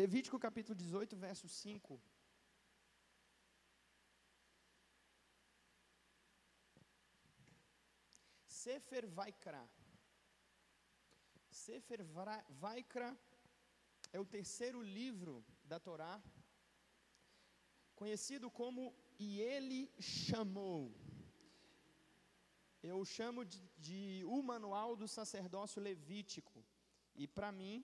Levítico capítulo 18, verso 5. Sefer Vaikra. Sefer Vaikra é o terceiro livro da Torá, conhecido como E Ele Chamou. Eu chamo de, de o Manual do Sacerdócio Levítico. E para mim,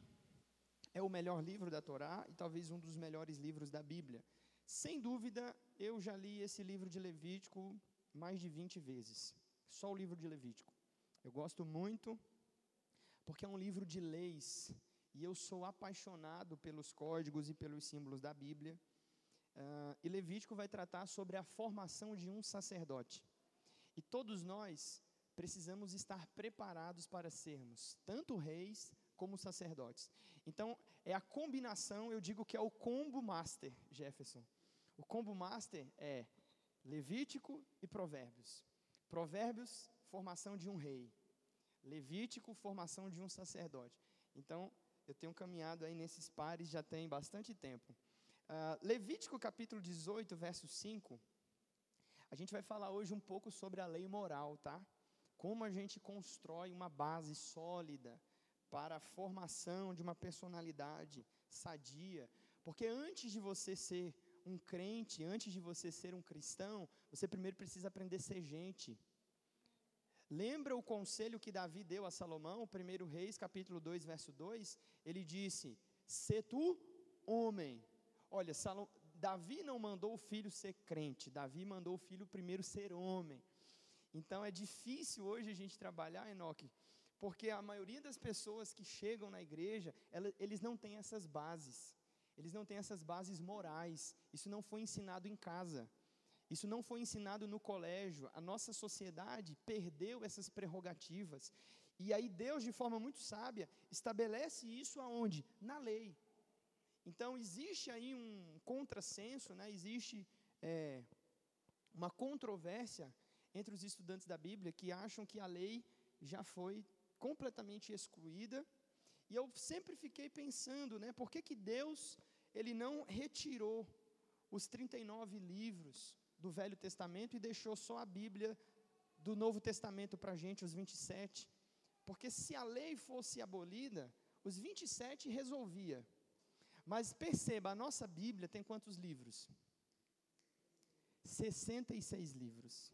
é o melhor livro da Torá e talvez um dos melhores livros da Bíblia. Sem dúvida, eu já li esse livro de Levítico mais de 20 vezes. Só o livro de Levítico. Eu gosto muito, porque é um livro de leis, e eu sou apaixonado pelos códigos e pelos símbolos da Bíblia. Uh, e Levítico vai tratar sobre a formação de um sacerdote. E todos nós precisamos estar preparados para sermos tanto reis como sacerdotes. Então, é a combinação, eu digo que é o combo master, Jefferson. O combo master é Levítico e Provérbios. Provérbios, formação de um rei. Levítico, formação de um sacerdote. Então, eu tenho caminhado aí nesses pares já tem bastante tempo. Uh, Levítico capítulo 18, verso 5. A gente vai falar hoje um pouco sobre a lei moral, tá? Como a gente constrói uma base sólida para a formação de uma personalidade sadia. Porque antes de você ser um crente, antes de você ser um cristão, você primeiro precisa aprender a ser gente. Lembra o conselho que Davi deu a Salomão, 1 Reis, capítulo 2, verso 2? Ele disse: Se tu homem. Olha, Salom, Davi não mandou o filho ser crente, Davi mandou o filho primeiro ser homem. Então é difícil hoje a gente trabalhar, Enoque, porque a maioria das pessoas que chegam na igreja, ela, eles não têm essas bases, eles não têm essas bases morais, isso não foi ensinado em casa. Isso não foi ensinado no colégio. A nossa sociedade perdeu essas prerrogativas. E aí Deus, de forma muito sábia, estabelece isso aonde? Na lei. Então existe aí um contrassenso, né? existe é, uma controvérsia entre os estudantes da Bíblia que acham que a lei já foi completamente excluída. E eu sempre fiquei pensando, né, por que, que Deus ele não retirou os 39 livros do Velho Testamento e deixou só a Bíblia do Novo Testamento para a gente, os 27. Porque se a lei fosse abolida, os 27 resolvia. Mas perceba, a nossa Bíblia tem quantos livros? 66 livros.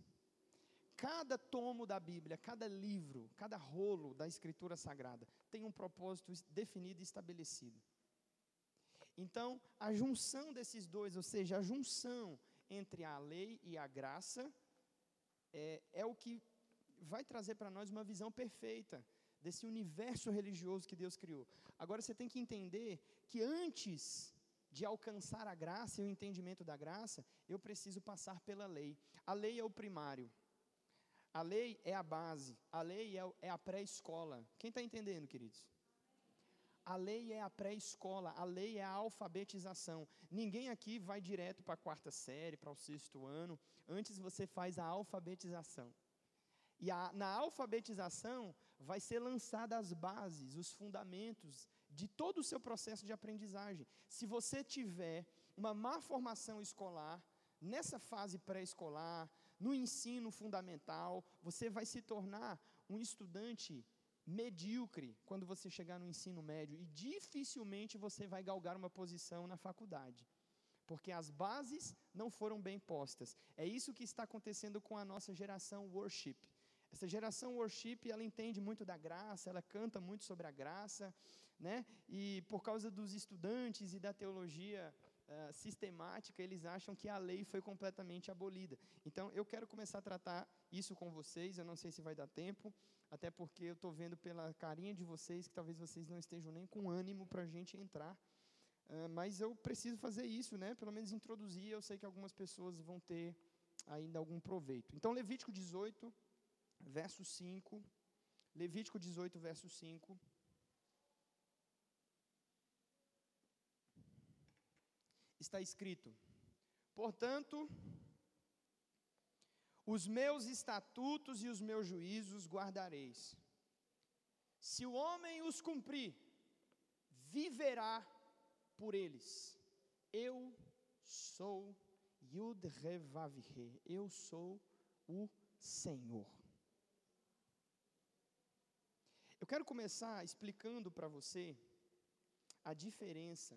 Cada tomo da Bíblia, cada livro, cada rolo da Escritura Sagrada tem um propósito definido e estabelecido. Então, a junção desses dois, ou seja, a junção entre a lei e a graça, é, é o que vai trazer para nós uma visão perfeita desse universo religioso que Deus criou. Agora você tem que entender que antes de alcançar a graça e o entendimento da graça, eu preciso passar pela lei. A lei é o primário. A lei é a base. A lei é, é a pré-escola. Quem está entendendo, queridos? A lei é a pré-escola, a lei é a alfabetização. Ninguém aqui vai direto para a quarta série, para o sexto ano. Antes você faz a alfabetização. E a, na alfabetização vai ser lançada as bases, os fundamentos de todo o seu processo de aprendizagem. Se você tiver uma má formação escolar, nessa fase pré-escolar, no ensino fundamental, você vai se tornar um estudante medíocre quando você chegar no ensino médio e dificilmente você vai galgar uma posição na faculdade, porque as bases não foram bem postas. É isso que está acontecendo com a nossa geração worship. Essa geração worship, ela entende muito da graça, ela canta muito sobre a graça, né? E por causa dos estudantes e da teologia uh, sistemática, eles acham que a lei foi completamente abolida. Então, eu quero começar a tratar isso com vocês, eu não sei se vai dar tempo, até porque eu estou vendo pela carinha de vocês que talvez vocês não estejam nem com ânimo para a gente entrar. Uh, mas eu preciso fazer isso, né? pelo menos introduzir, eu sei que algumas pessoas vão ter ainda algum proveito. Então, Levítico 18, verso 5. Levítico 18, verso 5. Está escrito: Portanto, os meus estatutos e os meus juízos guardareis. Se o homem os cumprir, viverá por eles: Eu sou Yud Revavhe, eu sou o Senhor. Eu quero começar explicando para você a diferença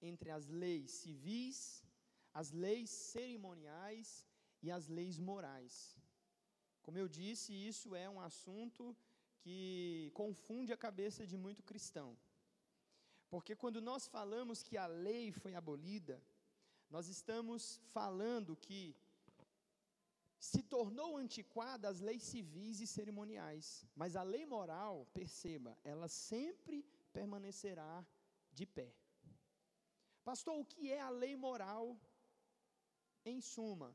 entre as leis civis, as leis cerimoniais e as leis morais. Como eu disse, isso é um assunto que confunde a cabeça de muito cristão. Porque quando nós falamos que a lei foi abolida, nós estamos falando que se tornou antiquada as leis civis e cerimoniais, mas a lei moral, perceba, ela sempre permanecerá de pé. Pastor, o que é a lei moral em suma?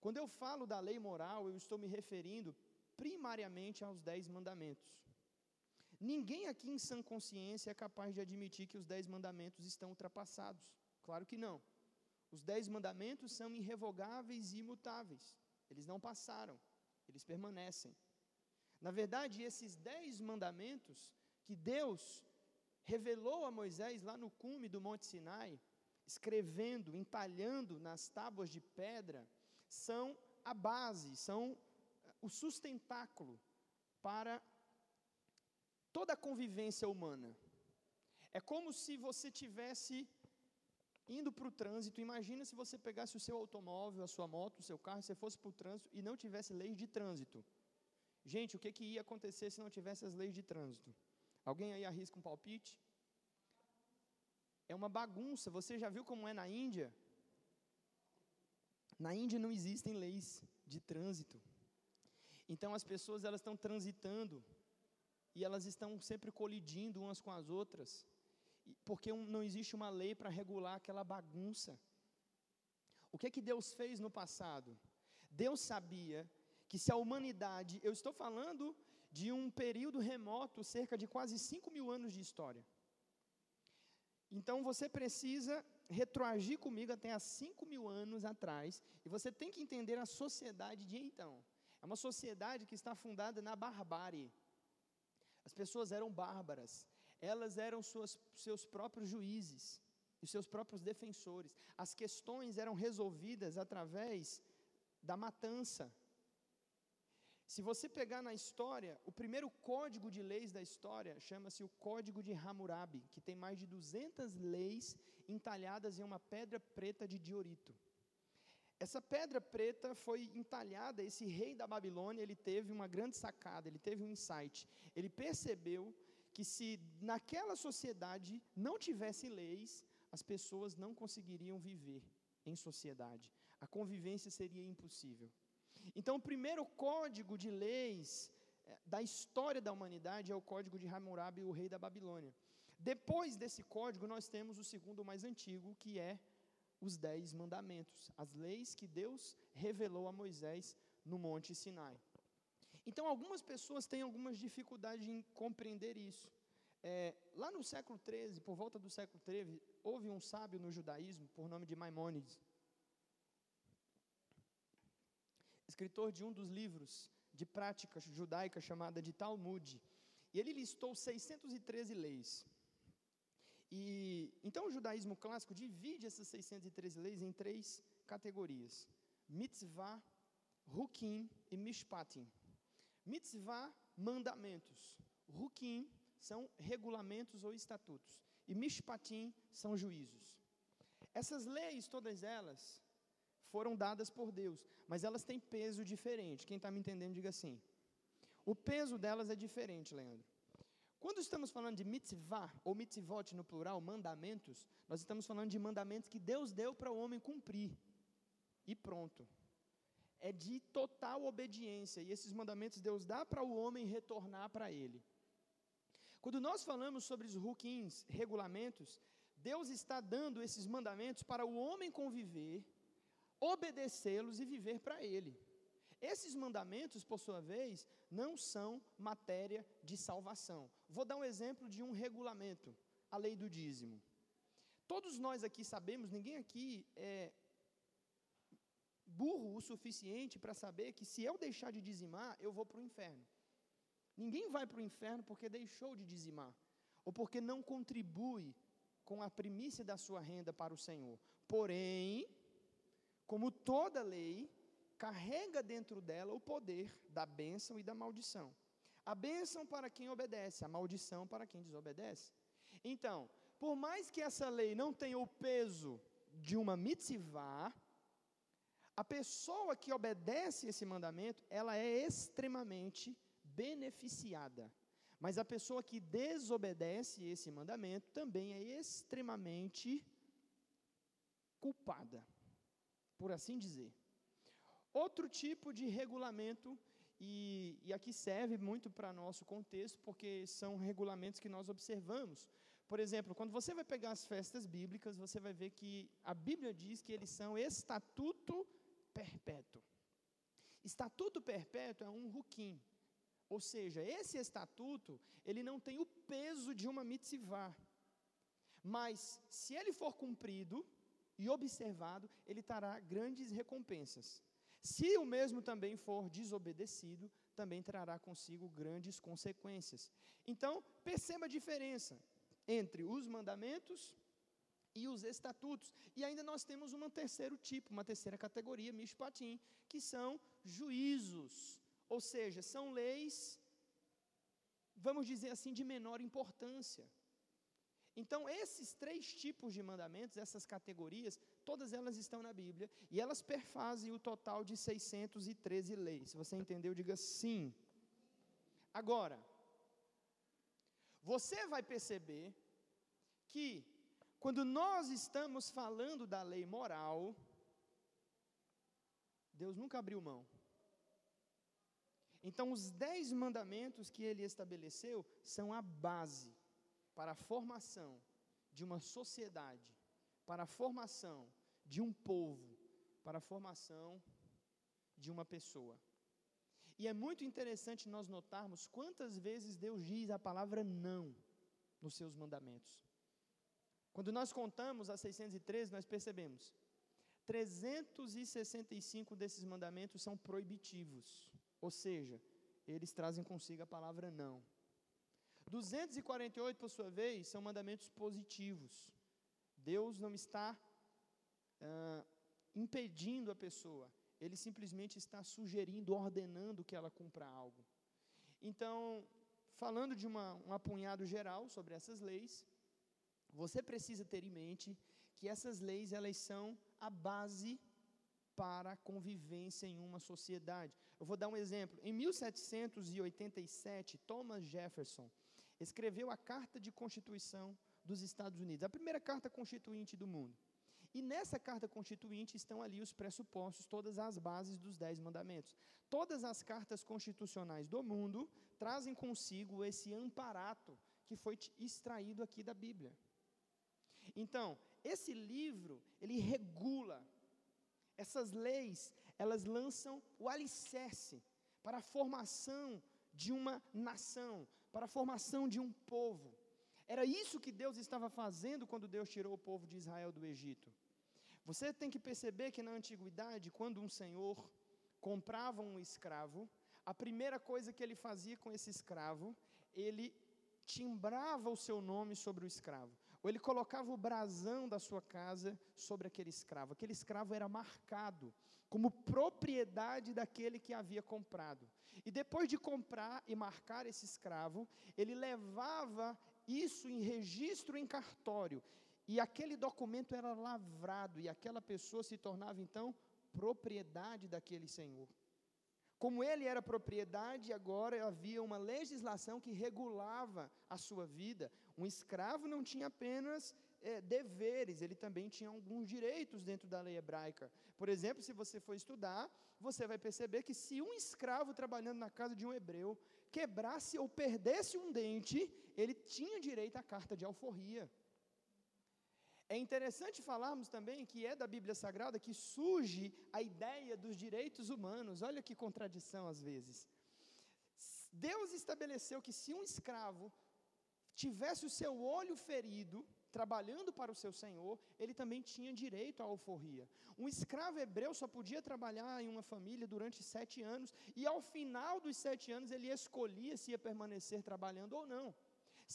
Quando eu falo da lei moral, eu estou me referindo primariamente aos dez mandamentos. Ninguém aqui em sã consciência é capaz de admitir que os dez mandamentos estão ultrapassados. Claro que não. Os dez mandamentos são irrevogáveis e imutáveis. Eles não passaram, eles permanecem. Na verdade, esses dez mandamentos que Deus revelou a Moisés lá no cume do Monte Sinai, escrevendo, entalhando nas tábuas de pedra, são a base, são eh, o sustentáculo para toda a convivência humana. É como se você tivesse indo para o trânsito. Imagina se você pegasse o seu automóvel, a sua moto, o seu carro, você fosse para o trânsito e não tivesse leis de trânsito. Gente, o que, que ia acontecer se não tivesse as leis de trânsito? Alguém aí arrisca um palpite? É uma bagunça. Você já viu como é na Índia? Na Índia não existem leis de trânsito. Então as pessoas elas estão transitando e elas estão sempre colidindo umas com as outras, porque não existe uma lei para regular aquela bagunça. O que é que Deus fez no passado? Deus sabia que se a humanidade, eu estou falando de um período remoto, cerca de quase 5 mil anos de história. Então você precisa retroagir comigo até há 5 mil anos atrás, e você tem que entender a sociedade de então. É uma sociedade que está fundada na barbárie. As pessoas eram bárbaras, elas eram suas, seus próprios juízes e seus próprios defensores. As questões eram resolvidas através da matança, se você pegar na história, o primeiro código de leis da história chama-se o Código de Hammurabi, que tem mais de 200 leis entalhadas em uma pedra preta de diorito. Essa pedra preta foi entalhada, esse rei da Babilônia, ele teve uma grande sacada, ele teve um insight. Ele percebeu que se naquela sociedade não tivesse leis, as pessoas não conseguiriam viver em sociedade. A convivência seria impossível. Então, o primeiro código de leis eh, da história da humanidade é o código de Hammurabi, o rei da Babilônia. Depois desse código, nós temos o segundo mais antigo, que é os Dez Mandamentos, as leis que Deus revelou a Moisés no Monte Sinai. Então, algumas pessoas têm algumas dificuldades em compreender isso. É, lá no século XIII, por volta do século XIII, houve um sábio no judaísmo, por nome de Maimônides, escritor de um dos livros de prática judaica chamada de Talmud. E ele listou 613 leis. E então o judaísmo clássico divide essas 613 leis em três categorias: mitzvah, hukim e mishpatim. Mitzvah, mandamentos. Hukim são regulamentos ou estatutos. E mishpatim são juízos. Essas leis, todas elas, foram dadas por Deus, mas elas têm peso diferente. Quem está me entendendo, diga assim. O peso delas é diferente, Leandro. Quando estamos falando de mitzvah, ou mitzvot no plural, mandamentos, nós estamos falando de mandamentos que Deus deu para o homem cumprir. E pronto. É de total obediência. E esses mandamentos Deus dá para o homem retornar para ele. Quando nós falamos sobre os rukins, regulamentos, Deus está dando esses mandamentos para o homem conviver obedecê-los e viver para Ele. Esses mandamentos, por sua vez, não são matéria de salvação. Vou dar um exemplo de um regulamento, a lei do dízimo. Todos nós aqui sabemos, ninguém aqui é burro o suficiente para saber que se eu deixar de dizimar, eu vou para o inferno. Ninguém vai para o inferno porque deixou de dizimar, ou porque não contribui com a primícia da sua renda para o Senhor. Porém, como toda lei, carrega dentro dela o poder da bênção e da maldição. A bênção para quem obedece, a maldição para quem desobedece. Então, por mais que essa lei não tenha o peso de uma mitzvah, a pessoa que obedece esse mandamento, ela é extremamente beneficiada. Mas a pessoa que desobedece esse mandamento também é extremamente culpada, por assim dizer. Outro tipo de regulamento, e, e aqui serve muito para nosso contexto, porque são regulamentos que nós observamos. Por exemplo, quando você vai pegar as festas bíblicas, você vai ver que a Bíblia diz que eles são estatuto perpétuo. Estatuto perpétuo é um ruquim. Ou seja, esse estatuto, ele não tem o peso de uma mitzvah. Mas, se ele for cumprido e observado, ele trará grandes recompensas. Se o mesmo também for desobedecido, também trará consigo grandes consequências. Então, perceba a diferença entre os mandamentos e os estatutos. E ainda nós temos um terceiro tipo, uma terceira categoria, mishpatim, que são juízos. Ou seja, são leis, vamos dizer assim, de menor importância. Então, esses três tipos de mandamentos, essas categorias, todas elas estão na Bíblia e elas perfazem o total de 613 leis. Se você entendeu, diga sim. Agora, você vai perceber que, quando nós estamos falando da lei moral, Deus nunca abriu mão. Então, os dez mandamentos que ele estabeleceu são a base para a formação de uma sociedade, para a formação de um povo, para a formação de uma pessoa. E é muito interessante nós notarmos quantas vezes Deus diz a palavra não nos seus mandamentos. Quando nós contamos as 613, nós percebemos 365 desses mandamentos são proibitivos. Ou seja, eles trazem consigo a palavra não. 248, por sua vez, são mandamentos positivos. Deus não está impedindo a pessoa, ele simplesmente está sugerindo, ordenando que ela cumpra algo. Então, falando de uma, um apunhado geral sobre essas leis, você precisa ter em mente que essas leis elas são a base para a convivência em uma sociedade. Eu vou dar um exemplo. Em 1787, Thomas Jefferson escreveu a Carta de Constituição dos Estados Unidos, a primeira carta constituinte do mundo. E nessa carta constituinte estão ali os pressupostos, todas as bases dos Dez Mandamentos. Todas as cartas constitucionais do mundo trazem consigo esse amparato que foi extraído aqui da Bíblia. Então, esse livro, ele regula essas leis, elas lançam o alicerce para a formação de uma nação, para a formação de um povo. Era isso que Deus estava fazendo quando Deus tirou o povo de Israel do Egito. Você tem que perceber que na antiguidade, quando um senhor comprava um escravo, a primeira coisa que ele fazia com esse escravo, ele timbrava o seu nome sobre o escravo ou ele colocava o brasão da sua casa sobre aquele escravo. Aquele escravo era marcado como propriedade daquele que havia comprado. E depois de comprar e marcar esse escravo, ele levava isso em registro em cartório. E aquele documento era lavrado, e aquela pessoa se tornava então propriedade daquele senhor. Como ele era propriedade, agora havia uma legislação que regulava a sua vida. Um escravo não tinha apenas é, deveres, ele também tinha alguns direitos dentro da lei hebraica. Por exemplo, se você for estudar, você vai perceber que se um escravo trabalhando na casa de um hebreu quebrasse ou perdesse um dente, ele tinha direito à carta de alforria. É interessante falarmos também que é da Bíblia Sagrada que surge a ideia dos direitos humanos. Olha que contradição às vezes. Deus estabeleceu que se um escravo tivesse o seu olho ferido, trabalhando para o seu senhor, ele também tinha direito à alforria. Um escravo hebreu só podia trabalhar em uma família durante sete anos, e ao final dos sete anos ele escolhia se ia permanecer trabalhando ou não.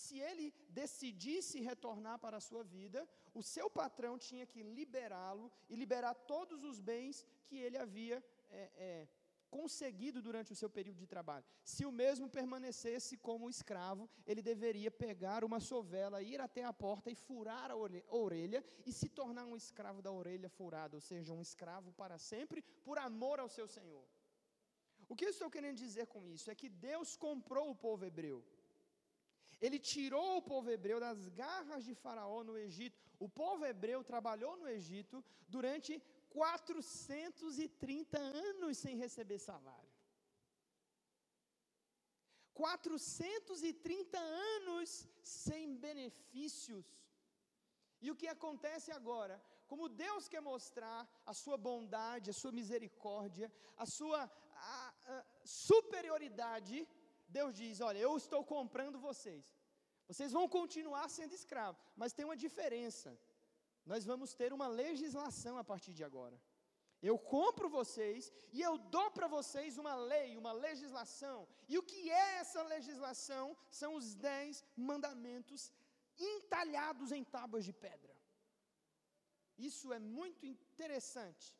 Se ele decidisse retornar para a sua vida, o seu patrão tinha que liberá-lo e liberar todos os bens que ele havia é, é, conseguido durante o seu período de trabalho. Se o mesmo permanecesse como escravo, ele deveria pegar uma sovela, ir até a porta e furar a orelha e se tornar um escravo da orelha furada, ou seja, um escravo para sempre, por amor ao seu senhor. O que eu estou querendo dizer com isso é que Deus comprou o povo hebreu. Ele tirou o povo hebreu das garras de Faraó no Egito. O povo hebreu trabalhou no Egito durante 430 anos sem receber salário. 430 anos sem benefícios. E o que acontece agora? Como Deus quer mostrar a sua bondade, a sua misericórdia, a sua a, a superioridade, Deus diz: Olha, eu estou comprando vocês. Vocês vão continuar sendo escravos, mas tem uma diferença nós vamos ter uma legislação a partir de agora. Eu compro vocês e eu dou para vocês uma lei, uma legislação. E o que é essa legislação? São os dez mandamentos entalhados em tábuas de pedra. Isso é muito interessante.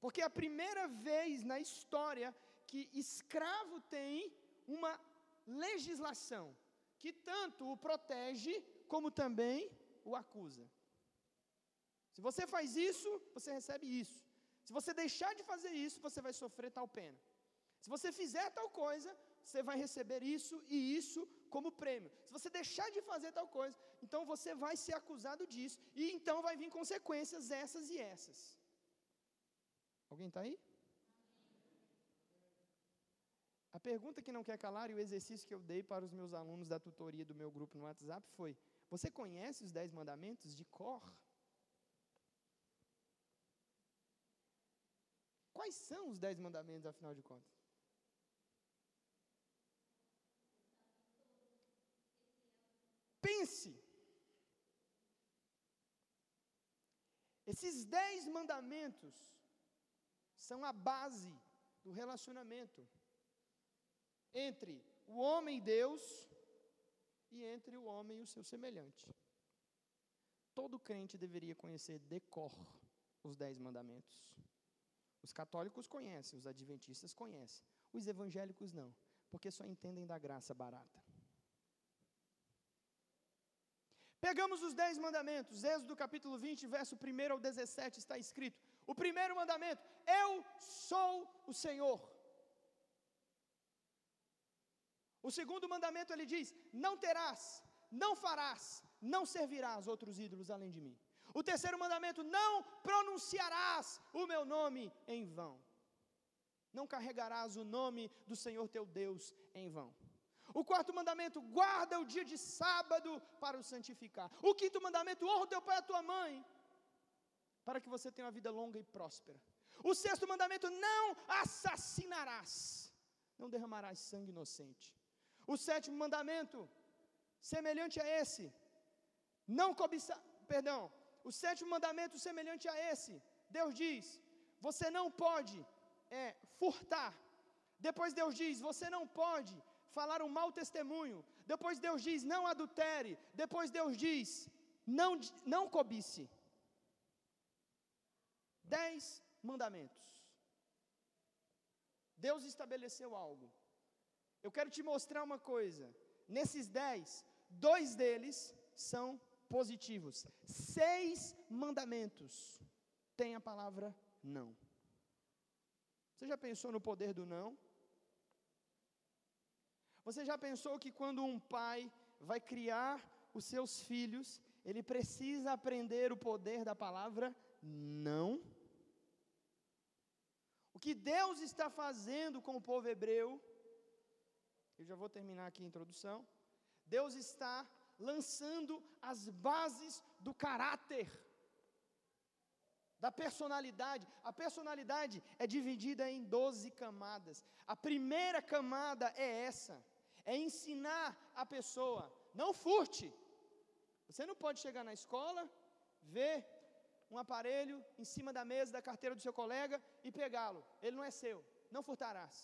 Porque é a primeira vez na história que escravo tem uma legislação que tanto o protege como também o acusa. Se você faz isso, você recebe isso. Se você deixar de fazer isso, você vai sofrer tal pena. Se você fizer tal coisa, você vai receber isso e isso como prêmio. Se você deixar de fazer tal coisa, então você vai ser acusado disso. E então vai vir consequências essas e essas. Alguém está aí? A pergunta que não quer calar e o exercício que eu dei para os meus alunos da tutoria do meu grupo no WhatsApp foi: você conhece os dez mandamentos de cor? Quais são os dez mandamentos, afinal de contas? Pense. Esses dez mandamentos são a base do relacionamento entre o homem e Deus e entre o homem e o seu semelhante. Todo crente deveria conhecer de cor os dez mandamentos. Os católicos conhecem, os adventistas conhecem, os evangélicos não, porque só entendem da graça barata. Pegamos os dez mandamentos, Êxodo capítulo 20, verso 1 ao 17, está escrito: o primeiro mandamento, eu sou o Senhor. O segundo mandamento ele diz: Não terás, não farás, não servirás outros ídolos além de mim. O terceiro mandamento: Não pronunciarás o meu nome em vão. Não carregarás o nome do Senhor teu Deus em vão. O quarto mandamento: guarda o dia de sábado para o santificar. O quinto mandamento: honra o teu pai e a tua mãe, para que você tenha uma vida longa e próspera. O sexto mandamento: não assassinarás, não derramarás sangue inocente. O sétimo mandamento, semelhante a esse, não cobiçar, perdão, o sétimo mandamento semelhante a esse, Deus diz: você não pode é, furtar. Depois Deus diz: você não pode falar um mau testemunho. Depois Deus diz: não adultere. Depois Deus diz: não, não cobice. Dez mandamentos. Deus estabeleceu algo. Eu quero te mostrar uma coisa. Nesses dez, dois deles são positivos. Seis mandamentos têm a palavra não. Você já pensou no poder do não? Você já pensou que quando um pai vai criar os seus filhos, ele precisa aprender o poder da palavra não? O que Deus está fazendo com o povo hebreu eu já vou terminar aqui a introdução. Deus está lançando as bases do caráter, da personalidade. A personalidade é dividida em 12 camadas. A primeira camada é essa: é ensinar a pessoa, não furte. Você não pode chegar na escola, ver um aparelho em cima da mesa da carteira do seu colega e pegá-lo. Ele não é seu. Não furtarás.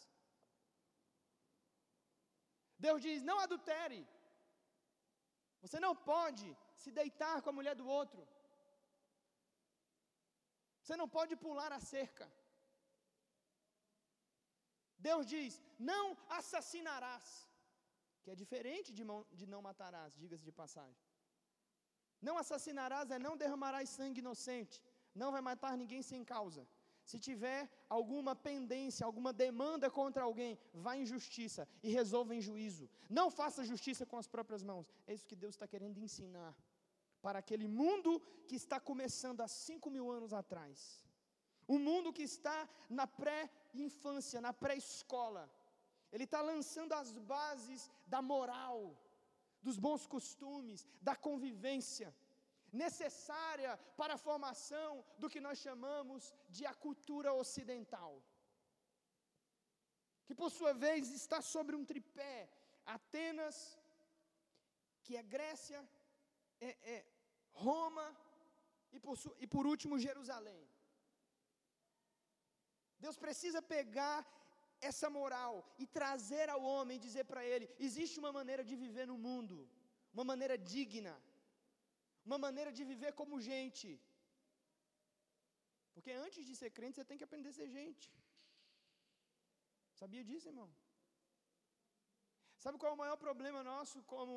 Deus diz: não adultere. Você não pode se deitar com a mulher do outro. Você não pode pular a cerca. Deus diz: não assassinarás, que é diferente de, de não matarás, diga-se de passagem. Não assassinarás é não derramarás sangue inocente, não vai matar ninguém sem causa. Se tiver alguma pendência, alguma demanda contra alguém, vá em justiça e resolva em juízo. Não faça justiça com as próprias mãos. É isso que Deus está querendo ensinar para aquele mundo que está começando há cinco mil anos atrás. Um mundo que está na pré-infância, na pré-escola. Ele está lançando as bases da moral, dos bons costumes, da convivência, necessária para a formação do que nós chamamos de a cultura ocidental. Que por sua vez está sobre um tripé, Atenas, que é Grécia, é, é Roma e por, e por último Jerusalém. Deus precisa pegar essa moral e trazer ao homem dizer para ele: existe uma maneira de viver no mundo, uma maneira digna, uma maneira de viver como gente. Porque antes de ser crente, você tem que aprender a ser gente. Sabia disso, irmão? Sabe qual é o maior problema nosso como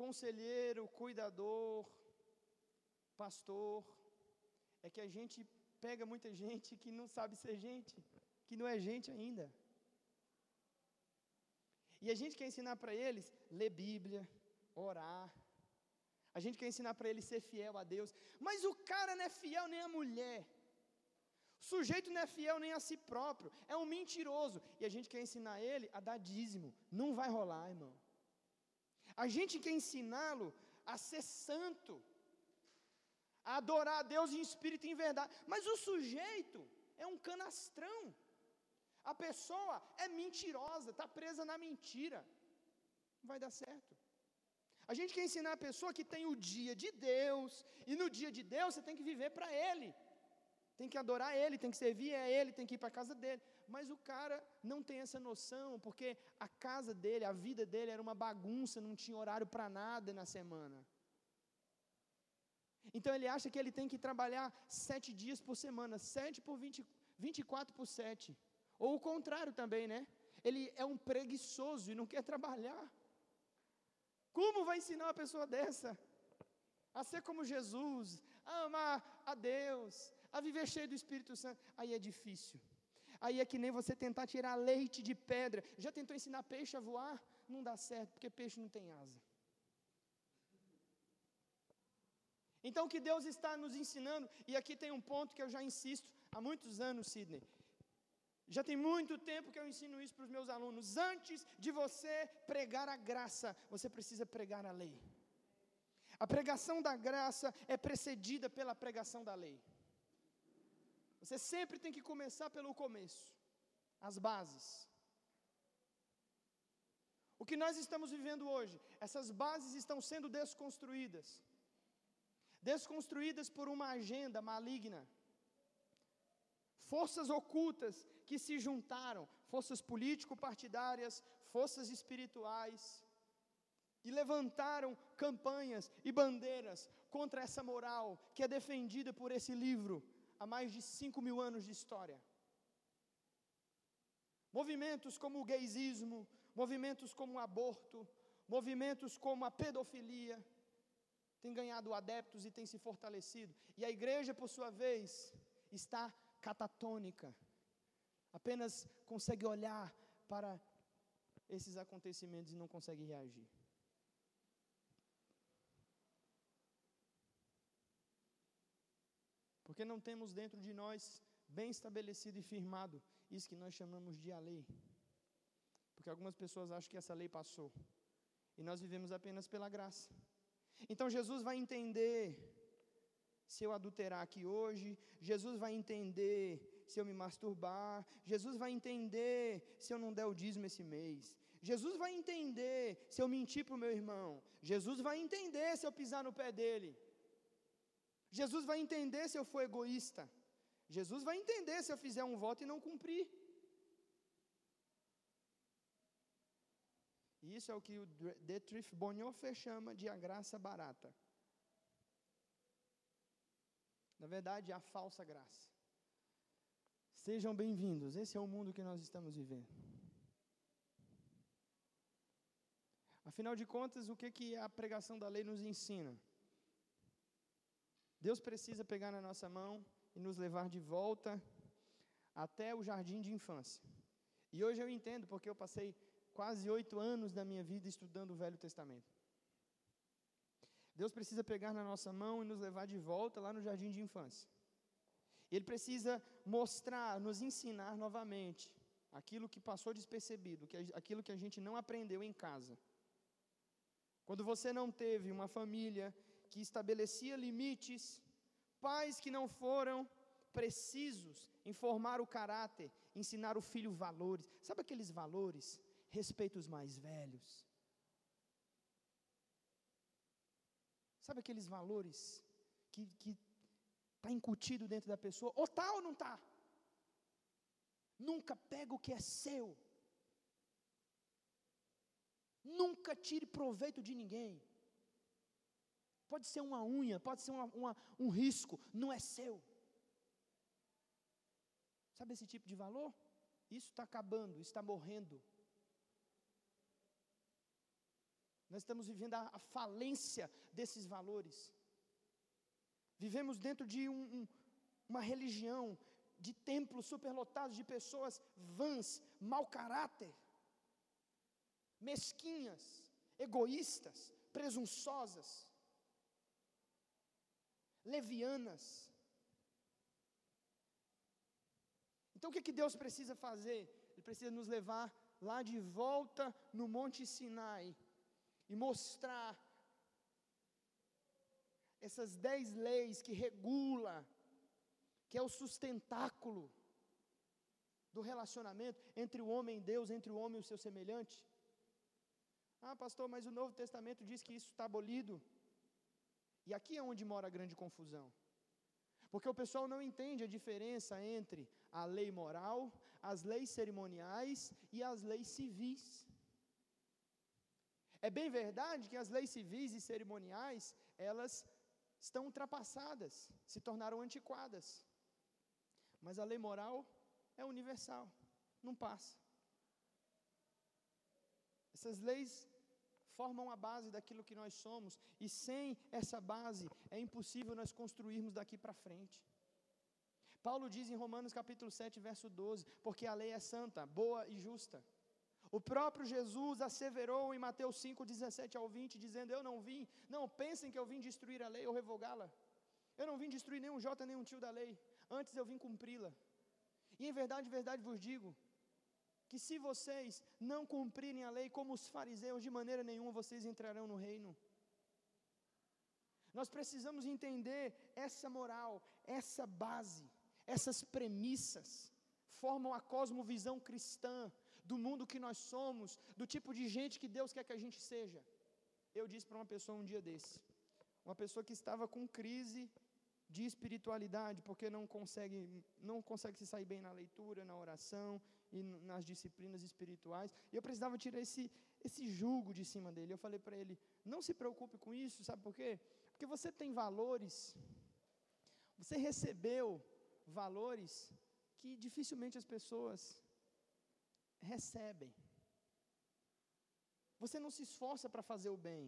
conselheiro, cuidador, pastor? É que a gente pega muita gente que não sabe ser gente que não é gente ainda. E a gente quer ensinar para eles ler Bíblia, orar. A gente quer ensinar para eles ser fiel a Deus. Mas o cara não é fiel nem a mulher. O sujeito não é fiel nem a si próprio. É um mentiroso. E a gente quer ensinar ele a dar dízimo. Não vai rolar, irmão. A gente quer ensiná-lo a ser santo. A adorar a Deus em espírito e em verdade. Mas o sujeito é um canastrão. A pessoa é mentirosa, está presa na mentira. Não vai dar certo. A gente quer ensinar a pessoa que tem o dia de Deus, e no dia de Deus você tem que viver para Ele. Tem que adorar Ele, tem que servir a Ele, tem que ir para a casa dele. Mas o cara não tem essa noção, porque a casa dele, a vida dele era uma bagunça, não tinha horário para nada na semana. Então ele acha que ele tem que trabalhar sete dias por semana, sete por vinte, vinte e quatro por sete. Ou o contrário também, né? Ele é um preguiçoso e não quer trabalhar. Como vai ensinar uma pessoa dessa? A ser como Jesus, a amar a Deus, a viver cheio do Espírito Santo. Aí é difícil. Aí é que nem você tentar tirar leite de pedra. Já tentou ensinar peixe a voar? Não dá certo, porque peixe não tem asa. Então, o que Deus está nos ensinando, e aqui tem um ponto que eu já insisto há muitos anos, Sidney. Já tem muito tempo que eu ensino isso para os meus alunos. Antes de você pregar a graça, você precisa pregar a lei. A pregação da graça é precedida pela pregação da lei. Você sempre tem que começar pelo começo, as bases. O que nós estamos vivendo hoje, essas bases estão sendo desconstruídas desconstruídas por uma agenda maligna forças ocultas que se juntaram, forças político-partidárias, forças espirituais, e levantaram campanhas e bandeiras contra essa moral que é defendida por esse livro há mais de cinco mil anos de história. Movimentos como o gaysismo, movimentos como o aborto, movimentos como a pedofilia, têm ganhado adeptos e têm se fortalecido. E a igreja, por sua vez, está catatônica, apenas consegue olhar para esses acontecimentos e não consegue reagir. Porque não temos dentro de nós bem estabelecido e firmado isso que nós chamamos de a lei. Porque algumas pessoas acham que essa lei passou. E nós vivemos apenas pela graça. Então Jesus vai entender se eu adulterar aqui hoje, Jesus vai entender se eu me masturbar, Jesus vai entender se eu não der o dízimo esse mês, Jesus vai entender se eu mentir para o meu irmão, Jesus vai entender se eu pisar no pé dele, Jesus vai entender se eu for egoísta, Jesus vai entender se eu fizer um voto e não cumprir. E isso é o que o Dietrich Bonhoeffer chama de a graça barata. Na verdade, a falsa graça. Sejam bem-vindos, esse é o mundo que nós estamos vivendo. Afinal de contas, o que, que a pregação da lei nos ensina? Deus precisa pegar na nossa mão e nos levar de volta até o jardim de infância. E hoje eu entendo, porque eu passei quase oito anos da minha vida estudando o Velho Testamento. Deus precisa pegar na nossa mão e nos levar de volta lá no jardim de infância. Ele precisa mostrar, nos ensinar novamente aquilo que passou despercebido, aquilo que a gente não aprendeu em casa. Quando você não teve uma família que estabelecia limites, pais que não foram precisos em formar o caráter, ensinar o filho valores. Sabe aqueles valores? Respeito os mais velhos. Sabe aqueles valores que está incutido dentro da pessoa? Ou está ou não está? Nunca pega o que é seu. Nunca tire proveito de ninguém. Pode ser uma unha, pode ser uma, uma, um risco, não é seu. Sabe esse tipo de valor? Isso está acabando, está morrendo. Nós estamos vivendo a, a falência desses valores. Vivemos dentro de um, um, uma religião, de templos superlotados de pessoas vãs, mau caráter, mesquinhas, egoístas, presunçosas, levianas. Então o que, que Deus precisa fazer? Ele precisa nos levar lá de volta no Monte Sinai e mostrar essas dez leis que regula, que é o sustentáculo do relacionamento entre o homem e Deus, entre o homem e o seu semelhante. Ah, pastor, mas o Novo Testamento diz que isso está abolido. E aqui é onde mora a grande confusão. Porque o pessoal não entende a diferença entre a lei moral, as leis cerimoniais e as leis civis. É bem verdade que as leis civis e cerimoniais, elas estão ultrapassadas, se tornaram antiquadas. Mas a lei moral é universal, não passa. Essas leis formam a base daquilo que nós somos, e sem essa base é impossível nós construirmos daqui para frente. Paulo diz em Romanos capítulo 7, verso 12: Porque a lei é santa, boa e justa. O próprio Jesus asseverou em Mateus 5, 17 ao 20, dizendo: Eu não vim, não pensem que eu vim destruir a lei ou revogá-la. Eu não vim destruir nenhum J, nenhum tio da lei. Antes eu vim cumpri-la. E em verdade, verdade vos digo: que se vocês não cumprirem a lei como os fariseus, de maneira nenhuma vocês entrarão no reino. Nós precisamos entender essa moral, essa base, essas premissas, formam a cosmovisão cristã do mundo que nós somos, do tipo de gente que Deus quer que a gente seja. Eu disse para uma pessoa um dia desse, uma pessoa que estava com crise de espiritualidade, porque não consegue, não consegue se sair bem na leitura, na oração e nas disciplinas espirituais. E eu precisava tirar esse, esse jugo de cima dele. Eu falei para ele: não se preocupe com isso, sabe por quê? Porque você tem valores, você recebeu valores que dificilmente as pessoas recebem. Você não se esforça para fazer o bem.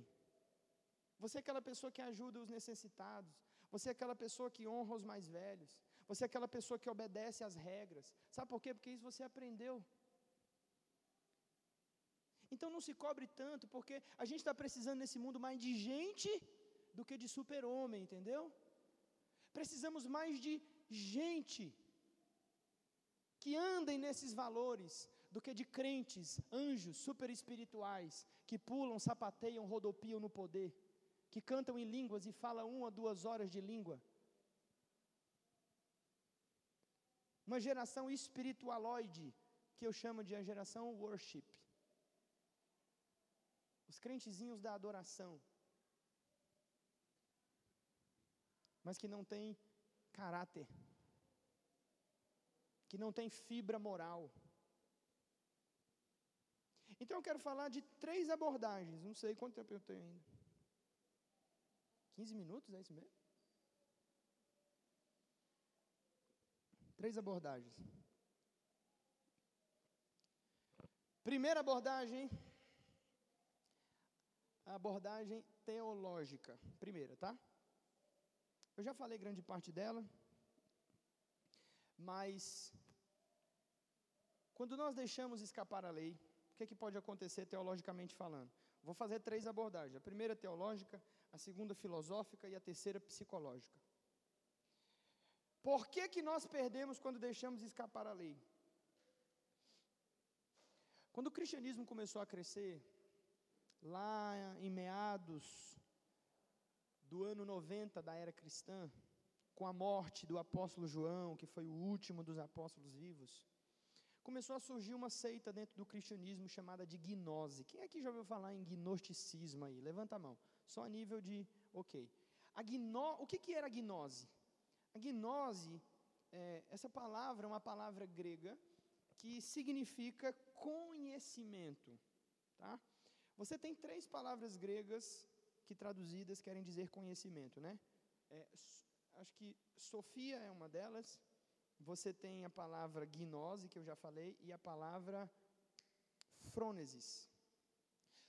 Você é aquela pessoa que ajuda os necessitados. Você é aquela pessoa que honra os mais velhos. Você é aquela pessoa que obedece às regras. Sabe por quê? Porque isso você aprendeu. Então não se cobre tanto, porque a gente está precisando nesse mundo mais de gente do que de super-homem, entendeu? Precisamos mais de gente que andem nesses valores do que de crentes, anjos super espirituais, que pulam, sapateiam, rodopiam no poder que cantam em línguas e falam uma, duas horas de língua. Uma geração espiritualoide, que eu chamo de a geração worship. Os crentezinhos da adoração. Mas que não tem caráter. Que não tem fibra moral. Então eu quero falar de três abordagens. Não sei quanto tempo eu tenho ainda. 15 minutos, é isso mesmo? Três abordagens. Primeira abordagem, a abordagem teológica. Primeira, tá? Eu já falei grande parte dela, mas quando nós deixamos escapar a lei, que, é que pode acontecer teologicamente falando? Vou fazer três abordagens: a primeira teológica, a segunda filosófica e a terceira psicológica. Por que, que nós perdemos quando deixamos escapar a lei? Quando o cristianismo começou a crescer, lá em meados do ano 90 da era cristã, com a morte do apóstolo João, que foi o último dos apóstolos vivos, começou a surgir uma seita dentro do cristianismo chamada de gnose. Quem aqui já ouviu falar em gnosticismo aí? Levanta a mão. Só a nível de, ok. A gno, o que, que era a gnose? A gnose, é, essa palavra é uma palavra grega que significa conhecimento. Tá? Você tem três palavras gregas que traduzidas querem dizer conhecimento, né? É, acho que Sofia é uma delas. Você tem a palavra gnose, que eu já falei, e a palavra frônesis.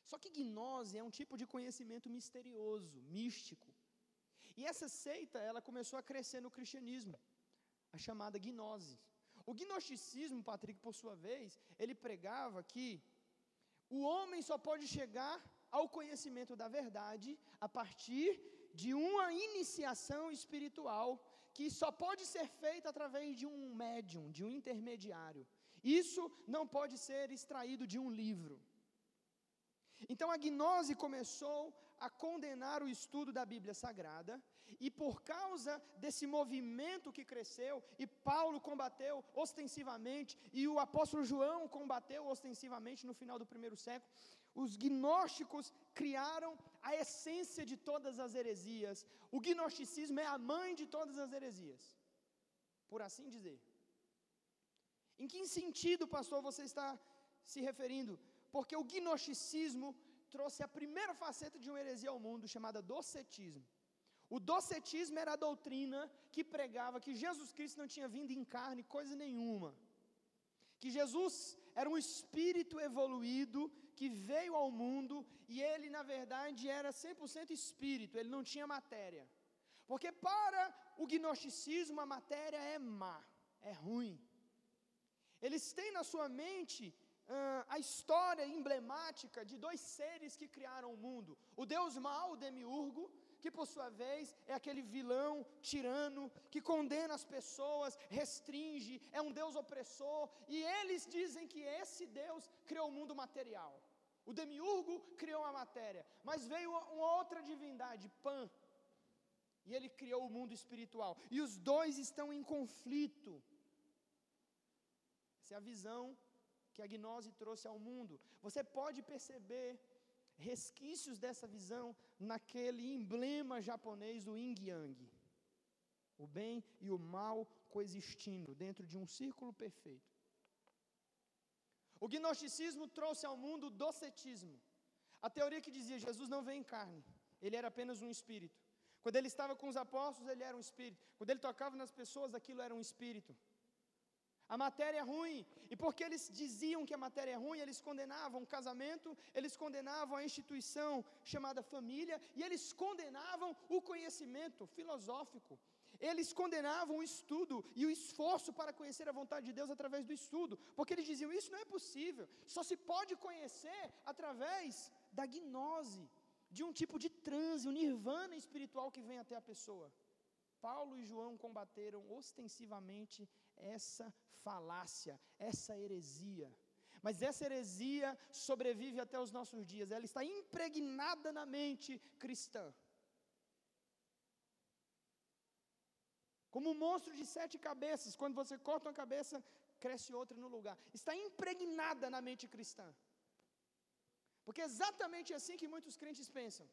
Só que gnose é um tipo de conhecimento misterioso, místico. E essa seita, ela começou a crescer no cristianismo, a chamada gnose. O gnosticismo, Patrick, por sua vez, ele pregava que o homem só pode chegar ao conhecimento da verdade a partir de uma iniciação espiritual que só pode ser feita através de um médium, de um intermediário. Isso não pode ser extraído de um livro. Então a gnose começou a condenar o estudo da Bíblia Sagrada, e por causa desse movimento que cresceu, e Paulo combateu ostensivamente, e o apóstolo João combateu ostensivamente no final do primeiro século, os gnósticos criaram a essência de todas as heresias. O gnosticismo é a mãe de todas as heresias, por assim dizer. Em que sentido, pastor, você está se referindo? Porque o gnosticismo trouxe a primeira faceta de uma heresia ao mundo, chamada docetismo. O docetismo era a doutrina que pregava que Jesus Cristo não tinha vindo em carne coisa nenhuma. Que Jesus era um espírito evoluído que veio ao mundo e ele, na verdade, era 100% espírito, ele não tinha matéria. Porque para o gnosticismo a matéria é má, é ruim. Eles têm na sua mente uh, a história emblemática de dois seres que criaram o mundo: o Deus mau, o demiurgo, que por sua vez é aquele vilão, tirano, que condena as pessoas, restringe, é um Deus opressor, e eles dizem que esse Deus criou o mundo material. O demiurgo criou a matéria, mas veio uma outra divindade, Pan, e ele criou o mundo espiritual. E os dois estão em conflito. Essa é a visão que a gnose trouxe ao mundo. Você pode perceber resquícios dessa visão naquele emblema japonês do yin yang. O bem e o mal coexistindo dentro de um círculo perfeito. O gnosticismo trouxe ao mundo o docetismo. A teoria que dizia Jesus não vem em carne, ele era apenas um espírito. Quando ele estava com os apóstolos, ele era um espírito. Quando ele tocava nas pessoas, aquilo era um espírito. A matéria é ruim. E porque eles diziam que a matéria é ruim, eles condenavam o casamento, eles condenavam a instituição chamada família, e eles condenavam o conhecimento filosófico. Eles condenavam o estudo e o esforço para conhecer a vontade de Deus através do estudo, porque eles diziam: isso não é possível, só se pode conhecer através da gnose, de um tipo de transe, um nirvana espiritual que vem até a pessoa. Paulo e João combateram ostensivamente essa falácia, essa heresia. Mas essa heresia sobrevive até os nossos dias, ela está impregnada na mente cristã. Como um monstro de sete cabeças, quando você corta uma cabeça, cresce outra no lugar. Está impregnada na mente cristã. Porque é exatamente assim que muitos crentes pensam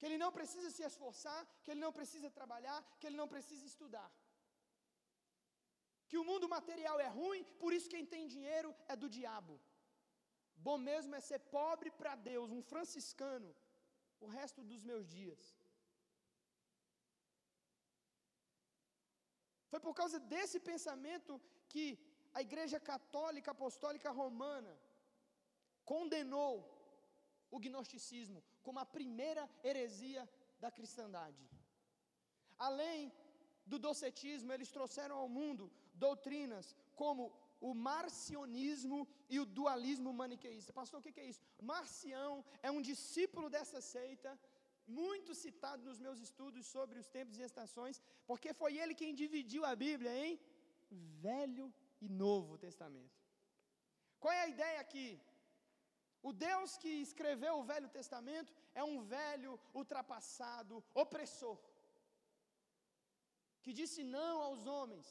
que ele não precisa se esforçar, que ele não precisa trabalhar, que ele não precisa estudar. Que o mundo material é ruim, por isso quem tem dinheiro é do diabo. Bom mesmo é ser pobre para Deus, um franciscano, o resto dos meus dias. Foi por causa desse pensamento que a Igreja Católica Apostólica Romana condenou o gnosticismo como a primeira heresia da cristandade. Além do docetismo, eles trouxeram ao mundo doutrinas como o marcionismo e o dualismo maniqueísta. Pastor, o que é isso? Marcião é um discípulo dessa seita, muito citado nos meus estudos sobre os tempos e estações, porque foi ele quem dividiu a Bíblia em Velho e Novo Testamento. Qual é a ideia aqui? O Deus que escreveu o Velho Testamento é um velho, ultrapassado, opressor, que disse não aos homens,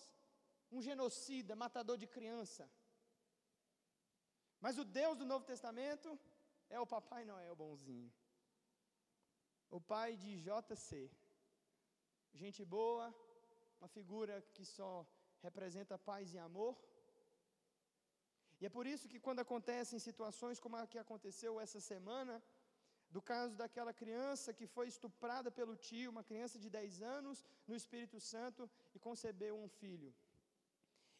um genocida, matador de criança. Mas o Deus do Novo Testamento é o Papai Noel bonzinho, o pai de JC, gente boa, uma figura que só representa paz e amor. E é por isso que quando acontecem situações como a que aconteceu essa semana, do caso daquela criança que foi estuprada pelo tio, uma criança de 10 anos, no Espírito Santo e concebeu um filho.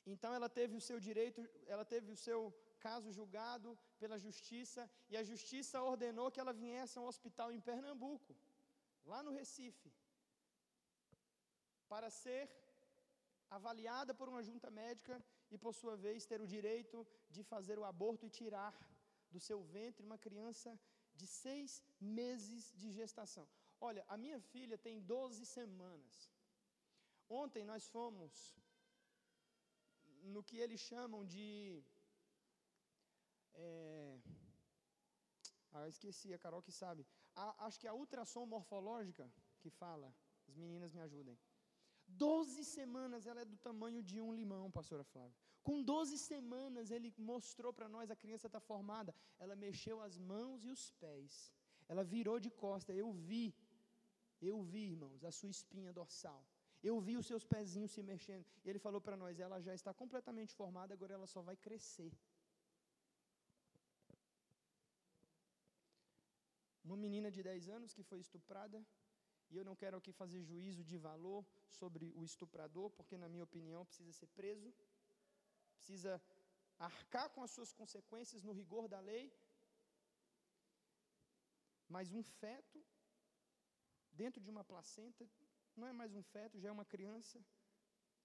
Então ela teve o seu direito, ela teve o seu caso julgado pela justiça e a justiça ordenou que ela viesse a um hospital em Pernambuco, lá no Recife, para ser avaliada por uma junta médica e, por sua vez, ter o direito de fazer o aborto e tirar do seu ventre uma criança de seis meses de gestação. Olha, a minha filha tem 12 semanas. Ontem nós fomos no que eles chamam de. É, ah, esqueci, a Carol que sabe. A, acho que a ultrassom morfológica que fala. As meninas me ajudem. Doze semanas ela é do tamanho de um limão, pastora Flávia. Com 12 semanas ele mostrou para nós, a criança está formada. Ela mexeu as mãos e os pés. Ela virou de costa. Eu vi, eu vi, irmãos, a sua espinha dorsal. Eu vi os seus pezinhos se mexendo. E ele falou para nós: ela já está completamente formada, agora ela só vai crescer. Uma menina de 10 anos que foi estuprada, e eu não quero aqui fazer juízo de valor sobre o estuprador, porque, na minha opinião, precisa ser preso, precisa arcar com as suas consequências no rigor da lei. Mas um feto, dentro de uma placenta, não é mais um feto, já é uma criança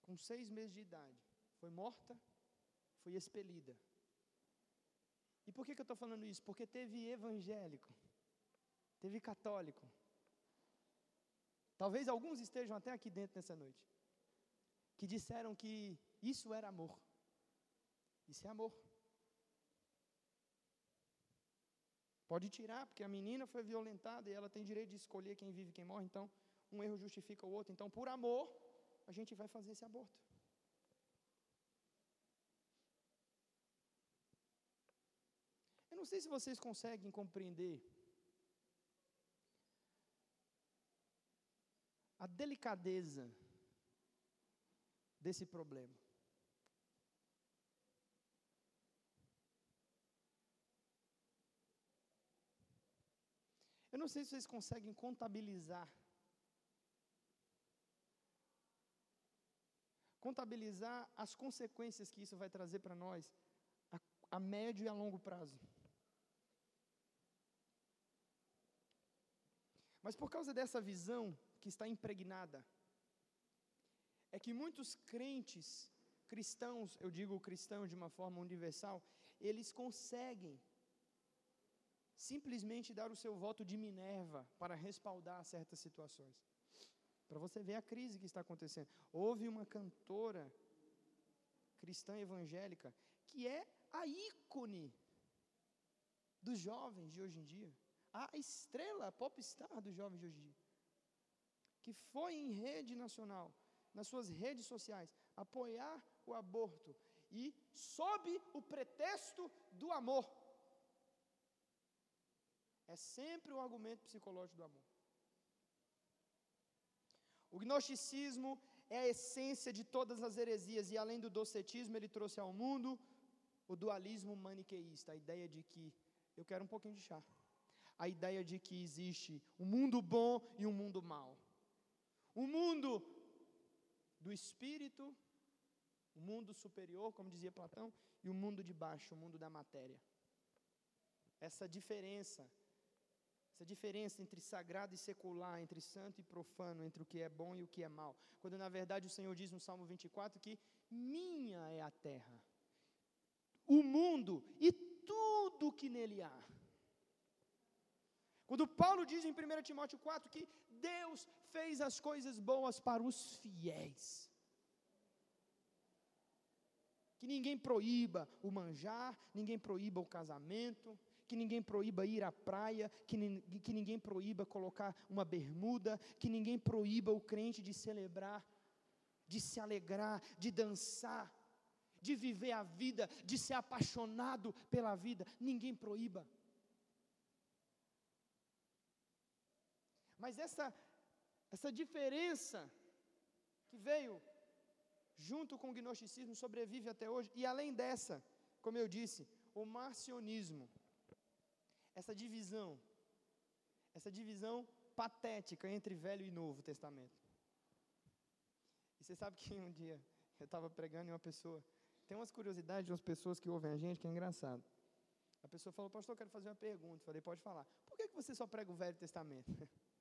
com seis meses de idade. Foi morta, foi expelida. E por que, que eu estou falando isso? Porque teve evangélico, teve católico, Talvez alguns estejam até aqui dentro nessa noite. Que disseram que isso era amor. Isso é amor. Pode tirar, porque a menina foi violentada e ela tem direito de escolher quem vive e quem morre. Então, um erro justifica o outro. Então, por amor, a gente vai fazer esse aborto. Eu não sei se vocês conseguem compreender a delicadeza desse problema. Eu não sei se vocês conseguem contabilizar. Contabilizar as consequências que isso vai trazer para nós a, a médio e a longo prazo. Mas por causa dessa visão que está impregnada. É que muitos crentes, cristãos, eu digo cristão de uma forma universal, eles conseguem simplesmente dar o seu voto de Minerva para respaldar certas situações. Para você ver a crise que está acontecendo. Houve uma cantora cristã evangélica que é a ícone dos jovens de hoje em dia, a estrela popstar dos jovens de hoje em dia que foi em rede nacional, nas suas redes sociais, apoiar o aborto e sob o pretexto do amor. É sempre o argumento psicológico do amor. O gnosticismo é a essência de todas as heresias, e além do docetismo, ele trouxe ao mundo o dualismo maniqueísta, a ideia de que eu quero um pouquinho de chá. A ideia de que existe um mundo bom e um mundo mau. Um mundo do espírito, o mundo superior, como dizia Platão, e o mundo de baixo, o mundo da matéria. Essa diferença, essa diferença entre sagrado e secular, entre santo e profano, entre o que é bom e o que é mal. Quando na verdade o Senhor diz no Salmo 24 que minha é a terra, o mundo e tudo que nele há. Quando Paulo diz em 1 Timóteo 4 que Deus fez as coisas boas para os fiéis. Que ninguém proíba o manjar, ninguém proíba o casamento, que ninguém proíba ir à praia, que, que ninguém proíba colocar uma bermuda, que ninguém proíba o crente de celebrar, de se alegrar, de dançar, de viver a vida, de ser apaixonado pela vida. Ninguém proíba. Mas essa, essa diferença que veio junto com o gnosticismo sobrevive até hoje, e além dessa, como eu disse, o marcionismo, essa divisão, essa divisão patética entre Velho e Novo Testamento. E você sabe que um dia eu estava pregando e uma pessoa, tem umas curiosidades de umas pessoas que ouvem a gente que é engraçado. A pessoa falou, pastor, eu quero fazer uma pergunta. Eu falei, pode falar. Por que, que você só prega o Velho Testamento?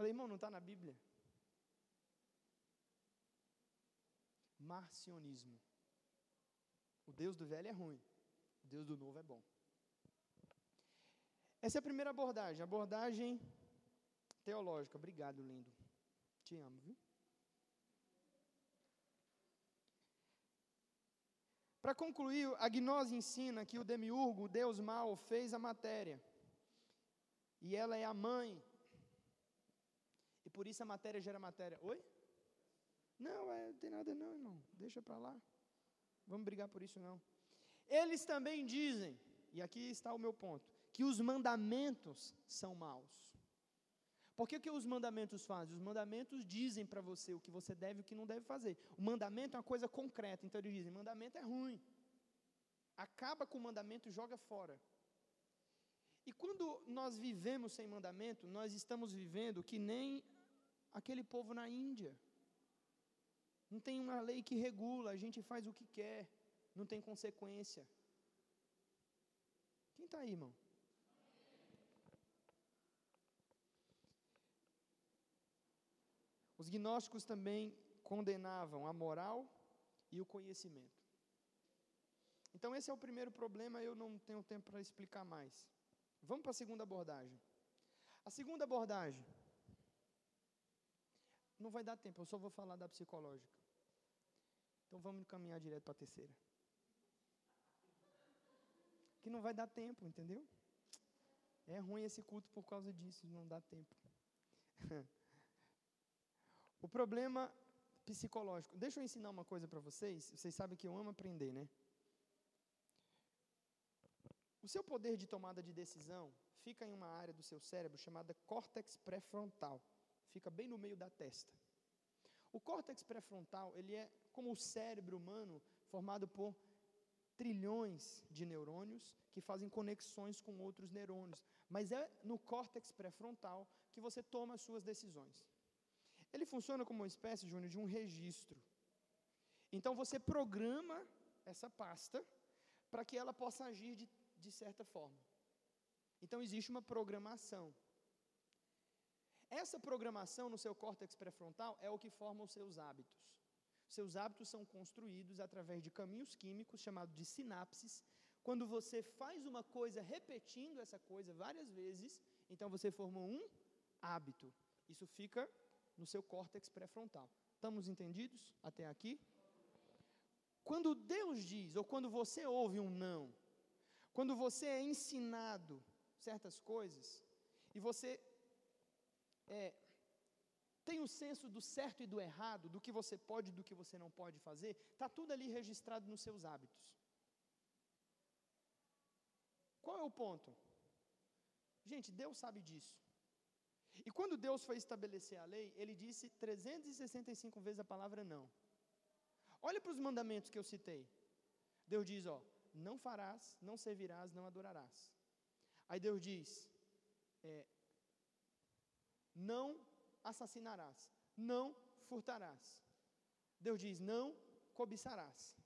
Falei, irmão, não está na Bíblia. Marcionismo. O Deus do velho é ruim, o Deus do novo é bom. Essa é a primeira abordagem, abordagem teológica. Obrigado, lindo. Te amo, viu? Para concluir, a gnose ensina que o demiurgo, o Deus mau, fez a matéria. E ela é a mãe e por isso a matéria gera matéria. Oi? Não, é, não tem nada não, irmão. Deixa para lá. Vamos brigar por isso não. Eles também dizem, e aqui está o meu ponto, que os mandamentos são maus. Por que, que os mandamentos fazem? Os mandamentos dizem para você o que você deve e o que não deve fazer. O mandamento é uma coisa concreta, então eles dizem: mandamento é ruim. Acaba com o mandamento e joga fora. E quando nós vivemos sem mandamento, nós estamos vivendo que nem aquele povo na Índia. Não tem uma lei que regula, a gente faz o que quer, não tem consequência. Quem está aí, irmão? Os gnósticos também condenavam a moral e o conhecimento. Então, esse é o primeiro problema, eu não tenho tempo para explicar mais. Vamos para a segunda abordagem. A segunda abordagem não vai dar tempo, eu só vou falar da psicológica. Então vamos caminhar direto para a terceira. Que não vai dar tempo, entendeu? É ruim esse culto por causa disso, não dá tempo. o problema psicológico. Deixa eu ensinar uma coisa para vocês. Vocês sabem que eu amo aprender, né? O seu poder de tomada de decisão fica em uma área do seu cérebro chamada córtex pré-frontal fica bem no meio da testa. O córtex pré-frontal, ele é como o cérebro humano, formado por trilhões de neurônios que fazem conexões com outros neurônios. Mas é no córtex pré-frontal que você toma as suas decisões. Ele funciona como uma espécie, Júnior, de um registro. Então você programa essa pasta para que ela possa agir de, de certa forma. Então existe uma programação. Essa programação no seu córtex pré-frontal é o que forma os seus hábitos. Seus hábitos são construídos através de caminhos químicos chamados de sinapses. Quando você faz uma coisa repetindo essa coisa várias vezes, então você formou um hábito. Isso fica no seu córtex pré-frontal. Estamos entendidos até aqui? Quando Deus diz, ou quando você ouve um não, quando você é ensinado certas coisas, e você é, tem o senso do certo e do errado, do que você pode e do que você não pode fazer, está tudo ali registrado nos seus hábitos. Qual é o ponto? Gente, Deus sabe disso. E quando Deus foi estabelecer a lei, ele disse 365 vezes a palavra não. Olha para os mandamentos que eu citei. Deus diz, ó, não farás, não servirás, não adorarás. Aí Deus diz: é, não assassinarás, não furtarás. Deus diz: não cobiçarás.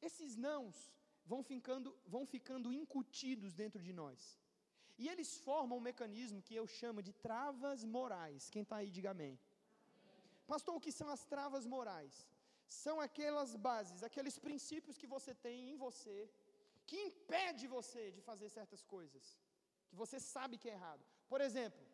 Esses nãos vão ficando, vão ficando incutidos dentro de nós. E eles formam um mecanismo que eu chamo de travas morais. Quem está aí, diga amém. Pastor, o que são as travas morais? São aquelas bases, aqueles princípios que você tem em você, que impede você de fazer certas coisas, que você sabe que é errado. Por exemplo,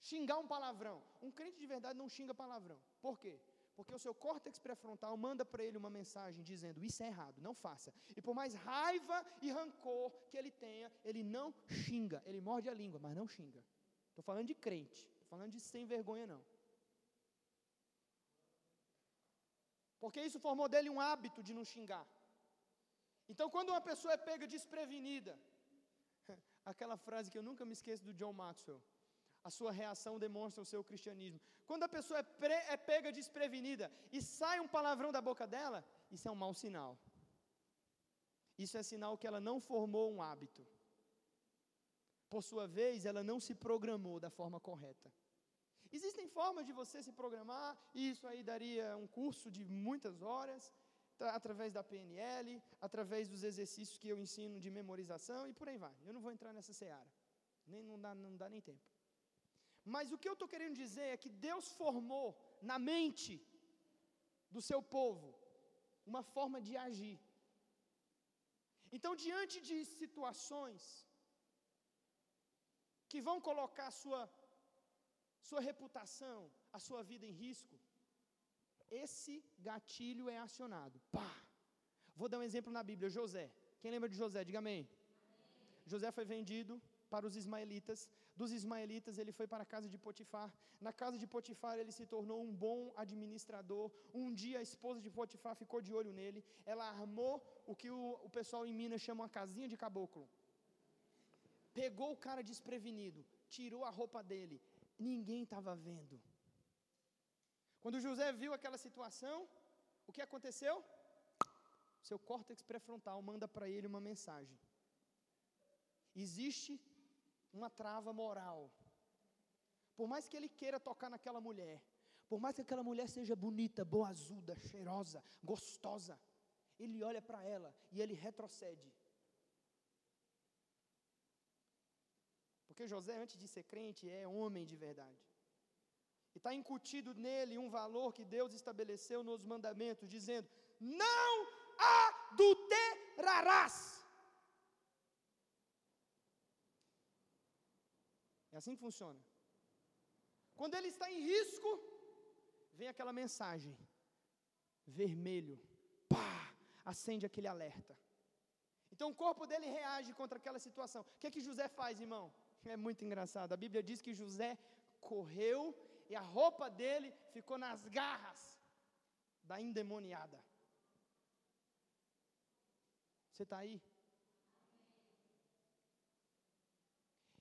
xingar um palavrão. Um crente de verdade não xinga palavrão. Por quê? Porque o seu córtex pré-frontal manda para ele uma mensagem dizendo: Isso é errado, não faça. E por mais raiva e rancor que ele tenha, ele não xinga. Ele morde a língua, mas não xinga. Estou falando de crente, estou falando de sem vergonha, não. Porque isso formou dele um hábito de não xingar. Então, quando uma pessoa é pega desprevenida, aquela frase que eu nunca me esqueço do John Maxwell, a sua reação demonstra o seu cristianismo. Quando a pessoa é, pre, é pega desprevenida e sai um palavrão da boca dela, isso é um mau sinal. Isso é sinal que ela não formou um hábito. Por sua vez, ela não se programou da forma correta. Existem formas de você se programar, e isso aí daria um curso de muitas horas, tá, através da PNL, através dos exercícios que eu ensino de memorização e por aí vai. Eu não vou entrar nessa seara. Nem, não, dá, não dá nem tempo. Mas o que eu estou querendo dizer é que Deus formou na mente do seu povo uma forma de agir. Então, diante de situações que vão colocar a sua, sua reputação, a sua vida em risco, esse gatilho é acionado. Pá! Vou dar um exemplo na Bíblia: José. Quem lembra de José? Diga amém. amém. José foi vendido para os ismaelitas. Dos ismaelitas, ele foi para a casa de Potifar. Na casa de Potifar, ele se tornou um bom administrador. Um dia, a esposa de Potifar ficou de olho nele. Ela armou o que o, o pessoal em Minas chama uma casinha de caboclo. Pegou o cara desprevenido, tirou a roupa dele. Ninguém estava vendo. Quando José viu aquela situação, o que aconteceu? Seu córtex pré-frontal manda para ele uma mensagem. Existe uma trava moral. Por mais que ele queira tocar naquela mulher, por mais que aquela mulher seja bonita, boazuda, cheirosa, gostosa, ele olha para ela e ele retrocede. Porque José, antes de ser crente, é homem de verdade. E está incutido nele um valor que Deus estabeleceu nos mandamentos, dizendo: Não adulterarás. É assim que funciona. Quando ele está em risco, vem aquela mensagem, vermelho, pá, acende aquele alerta. Então o corpo dele reage contra aquela situação. O que é que José faz, irmão? É muito engraçado. A Bíblia diz que José correu e a roupa dele ficou nas garras da endemoniada. Você está aí?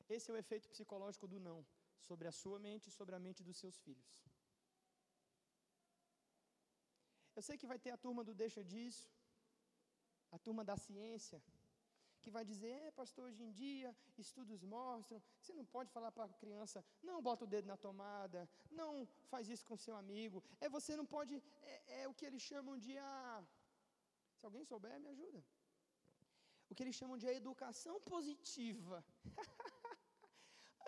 Esse é o efeito psicológico do não sobre a sua mente e sobre a mente dos seus filhos. Eu sei que vai ter a turma do deixa disso, a turma da ciência, que vai dizer, é, pastor, hoje em dia estudos mostram você não pode falar para a criança, não bota o dedo na tomada, não faz isso com seu amigo, é você não pode, é, é o que eles chamam de a. Se alguém souber, me ajuda. O que eles chamam de a educação positiva.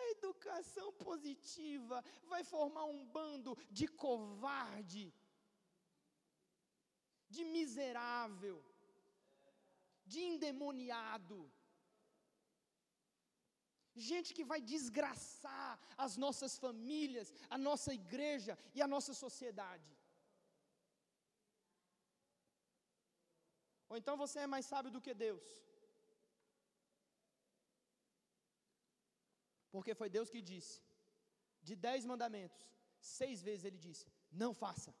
A educação positiva vai formar um bando de covarde, de miserável, de endemoniado. Gente que vai desgraçar as nossas famílias, a nossa igreja e a nossa sociedade. Ou então você é mais sábio do que Deus. Porque foi Deus que disse. De dez mandamentos, seis vezes ele disse: não faça,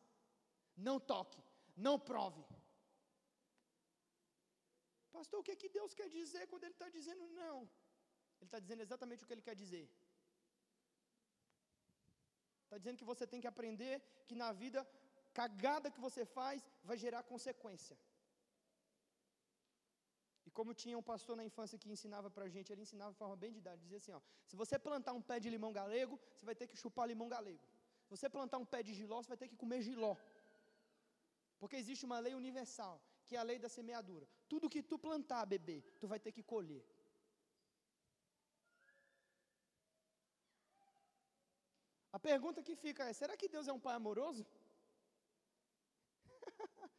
não toque, não prove. Pastor, o que, é que Deus quer dizer quando Ele está dizendo não? Ele está dizendo exatamente o que Ele quer dizer. Está dizendo que você tem que aprender que na vida, cagada que você faz vai gerar consequência. E como tinha um pastor na infância que ensinava para a gente, ele ensinava de forma bem didática, dizia assim, ó, se você plantar um pé de limão galego, você vai ter que chupar limão galego. Se você plantar um pé de giló, você vai ter que comer giló. Porque existe uma lei universal, que é a lei da semeadura. Tudo que tu plantar, bebê, tu vai ter que colher. A pergunta que fica é: será que Deus é um pai amoroso?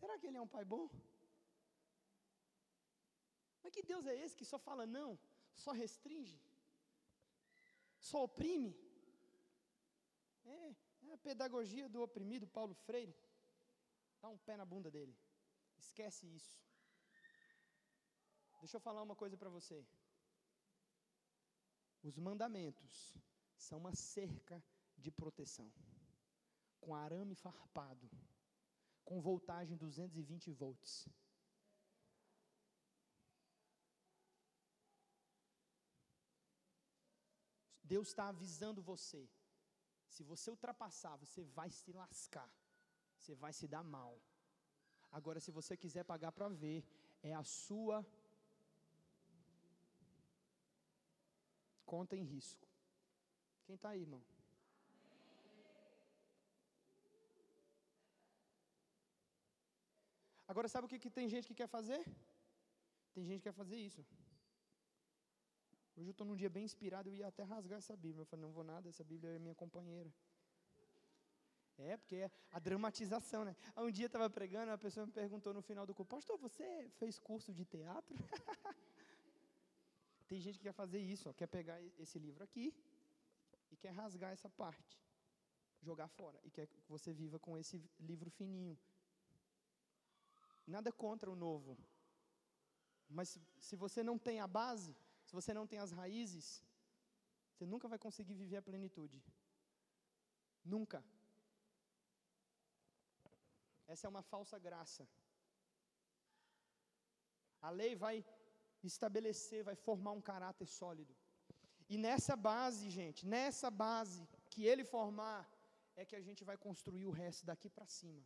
será que ele é um pai bom? Mas que Deus é esse que só fala não, só restringe, só oprime? É, é a pedagogia do oprimido, Paulo Freire. Dá um pé na bunda dele. Esquece isso. Deixa eu falar uma coisa para você. Os mandamentos são uma cerca de proteção, com arame farpado, com voltagem 220 volts. Deus está avisando você se você ultrapassar, você vai se lascar. Você vai se dar mal. Agora, se você quiser pagar para ver, é a sua conta em risco. Quem está aí, irmão? Agora, sabe o que, que tem gente que quer fazer? Tem gente que quer fazer isso. Hoje eu estou num dia bem inspirado, eu ia até rasgar essa Bíblia. Eu falei, não vou nada, essa Bíblia é minha companheira. É, porque é a dramatização, né? Um dia eu estava pregando, a pessoa me perguntou no final do curso, pastor, você fez curso de teatro? Tem gente que quer fazer isso, ó, quer pegar esse livro aqui e quer rasgar essa parte, jogar fora, e quer que você viva com esse livro fininho. Nada contra o novo, mas se você não tem a base, se você não tem as raízes, você nunca vai conseguir viver a plenitude. Nunca. Essa é uma falsa graça. A lei vai estabelecer, vai formar um caráter sólido. E nessa base, gente, nessa base que ele formar, é que a gente vai construir o resto daqui para cima.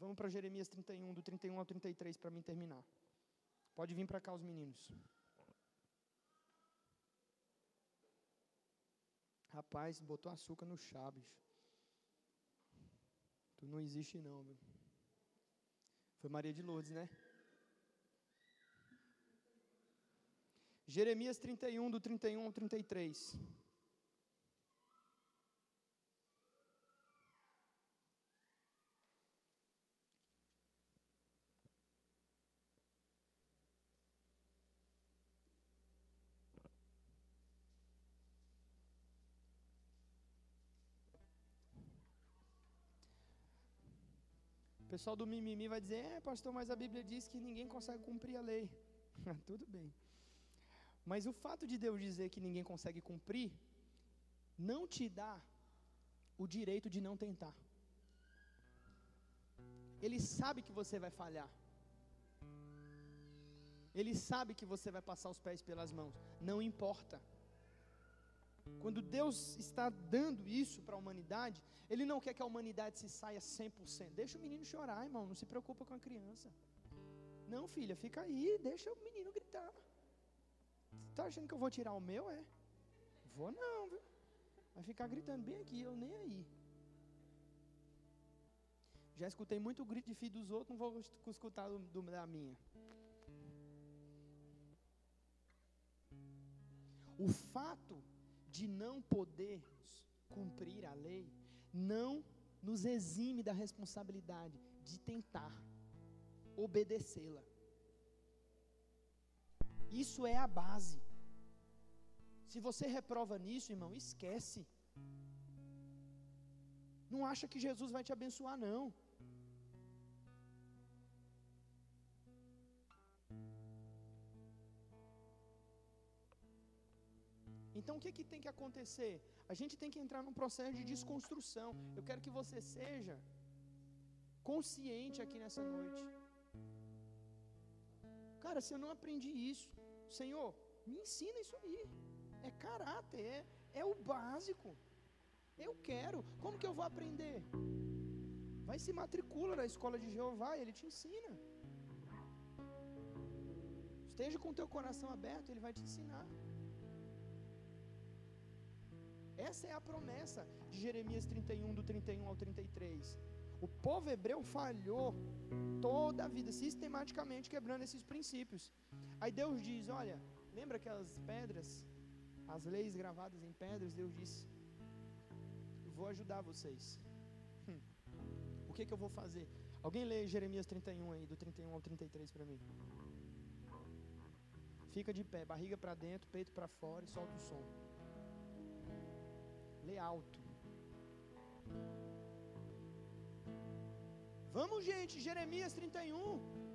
Vamos para Jeremias 31, do 31 ao 33, para mim terminar. Pode vir para cá os meninos. Rapaz, botou açúcar no chá, bicho. Tu não existe não, viu? Foi Maria de Lourdes, né? Jeremias 31, do 31 ao 33. Pessoal do mimimi vai dizer: é, pastor, mas a Bíblia diz que ninguém consegue cumprir a lei. Tudo bem. Mas o fato de Deus dizer que ninguém consegue cumprir, não te dá o direito de não tentar. Ele sabe que você vai falhar. Ele sabe que você vai passar os pés pelas mãos. Não importa. Quando Deus está dando isso para a humanidade, Ele não quer que a humanidade se saia 100%. Deixa o menino chorar, irmão, não se preocupa com a criança. Não, filha, fica aí, deixa o menino gritar. Está achando que eu vou tirar o meu? É? Vou não, viu? Vai ficar gritando bem aqui, eu nem aí. Já escutei muito grito de filho dos outros, não vou escutar do, do, da minha. O fato de não podermos cumprir a lei, não nos exime da responsabilidade de tentar obedecê-la. Isso é a base. Se você reprova nisso, irmão, esquece. Não acha que Jesus vai te abençoar, não. Então o que, que tem que acontecer? A gente tem que entrar num processo de desconstrução. Eu quero que você seja consciente aqui nessa noite. Cara, se eu não aprendi isso, Senhor, me ensina isso aí. É caráter, é, é o básico. Eu quero. Como que eu vou aprender? Vai se matricula na escola de Jeová, ele te ensina. Esteja com o teu coração aberto, ele vai te ensinar. Essa é a promessa de Jeremias 31, do 31 ao 33. O povo hebreu falhou toda a vida, sistematicamente quebrando esses princípios. Aí Deus diz: Olha, lembra aquelas pedras, as leis gravadas em pedras? Deus disse: Vou ajudar vocês. Hum. O que, que eu vou fazer? Alguém lê Jeremias 31 aí, do 31 ao 33 para mim. Fica de pé, barriga para dentro, peito para fora e solta o som. Lê alto. Vamos, gente, Jeremias 31.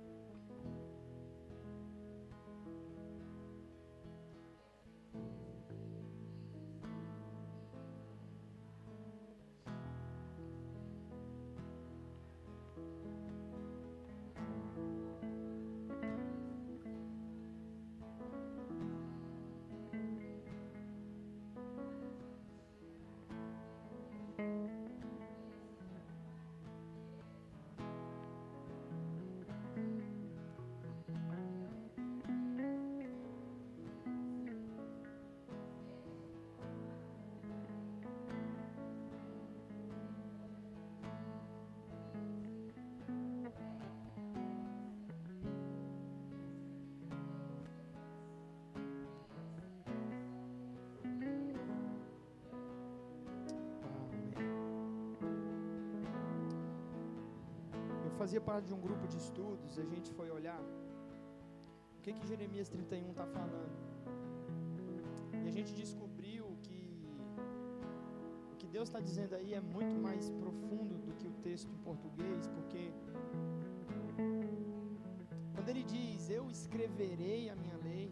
Fazia parte de um grupo de estudos, a gente foi olhar o que que Jeremias 31 está falando. E a gente descobriu que o que Deus está dizendo aí é muito mais profundo do que o texto em português, porque quando ele diz: Eu escreverei a minha lei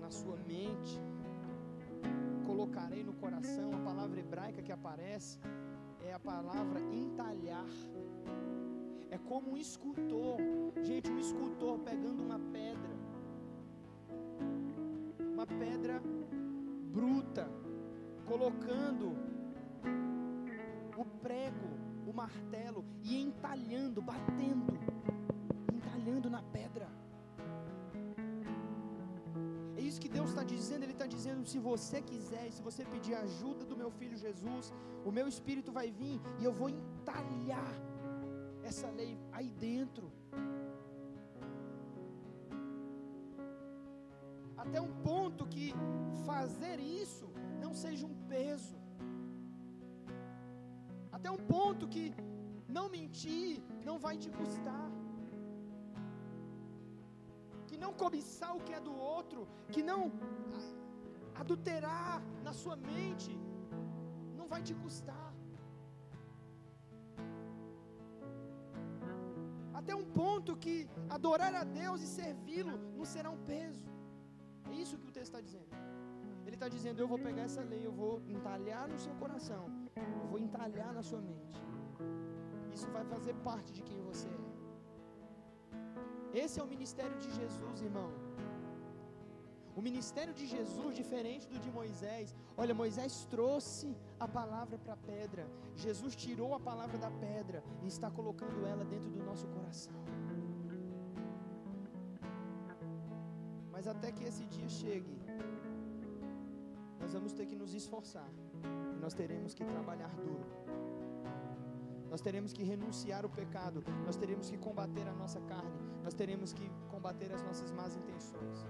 na sua mente, colocarei no coração, a palavra hebraica que aparece é a palavra entalhar é como um escultor, gente, um escultor pegando uma pedra, uma pedra bruta, colocando o prego, o martelo e entalhando, batendo, entalhando na pedra. É isso que Deus está dizendo, Ele está dizendo: se você quiser, se você pedir ajuda do meu filho Jesus, o meu espírito vai vir e eu vou entalhar essa lei aí dentro. Até um ponto que fazer isso não seja um peso. Até um ponto que não mentir não vai te custar. Que não cobiçar o que é do outro, que não adulterar na sua mente, não vai te custar. Que adorar a Deus e servi-lo não será um peso. É isso que o texto está dizendo. Ele está dizendo: Eu vou pegar essa lei, eu vou entalhar no seu coração, eu vou entalhar na sua mente. Isso vai fazer parte de quem você é. Esse é o ministério de Jesus, irmão. O ministério de Jesus, diferente do de Moisés, olha, Moisés trouxe a palavra para a pedra, Jesus tirou a palavra da pedra e está colocando ela dentro do nosso coração. Mas até que esse dia chegue, nós vamos ter que nos esforçar, nós teremos que trabalhar duro, nós teremos que renunciar o pecado, nós teremos que combater a nossa carne, nós teremos que combater as nossas más intenções.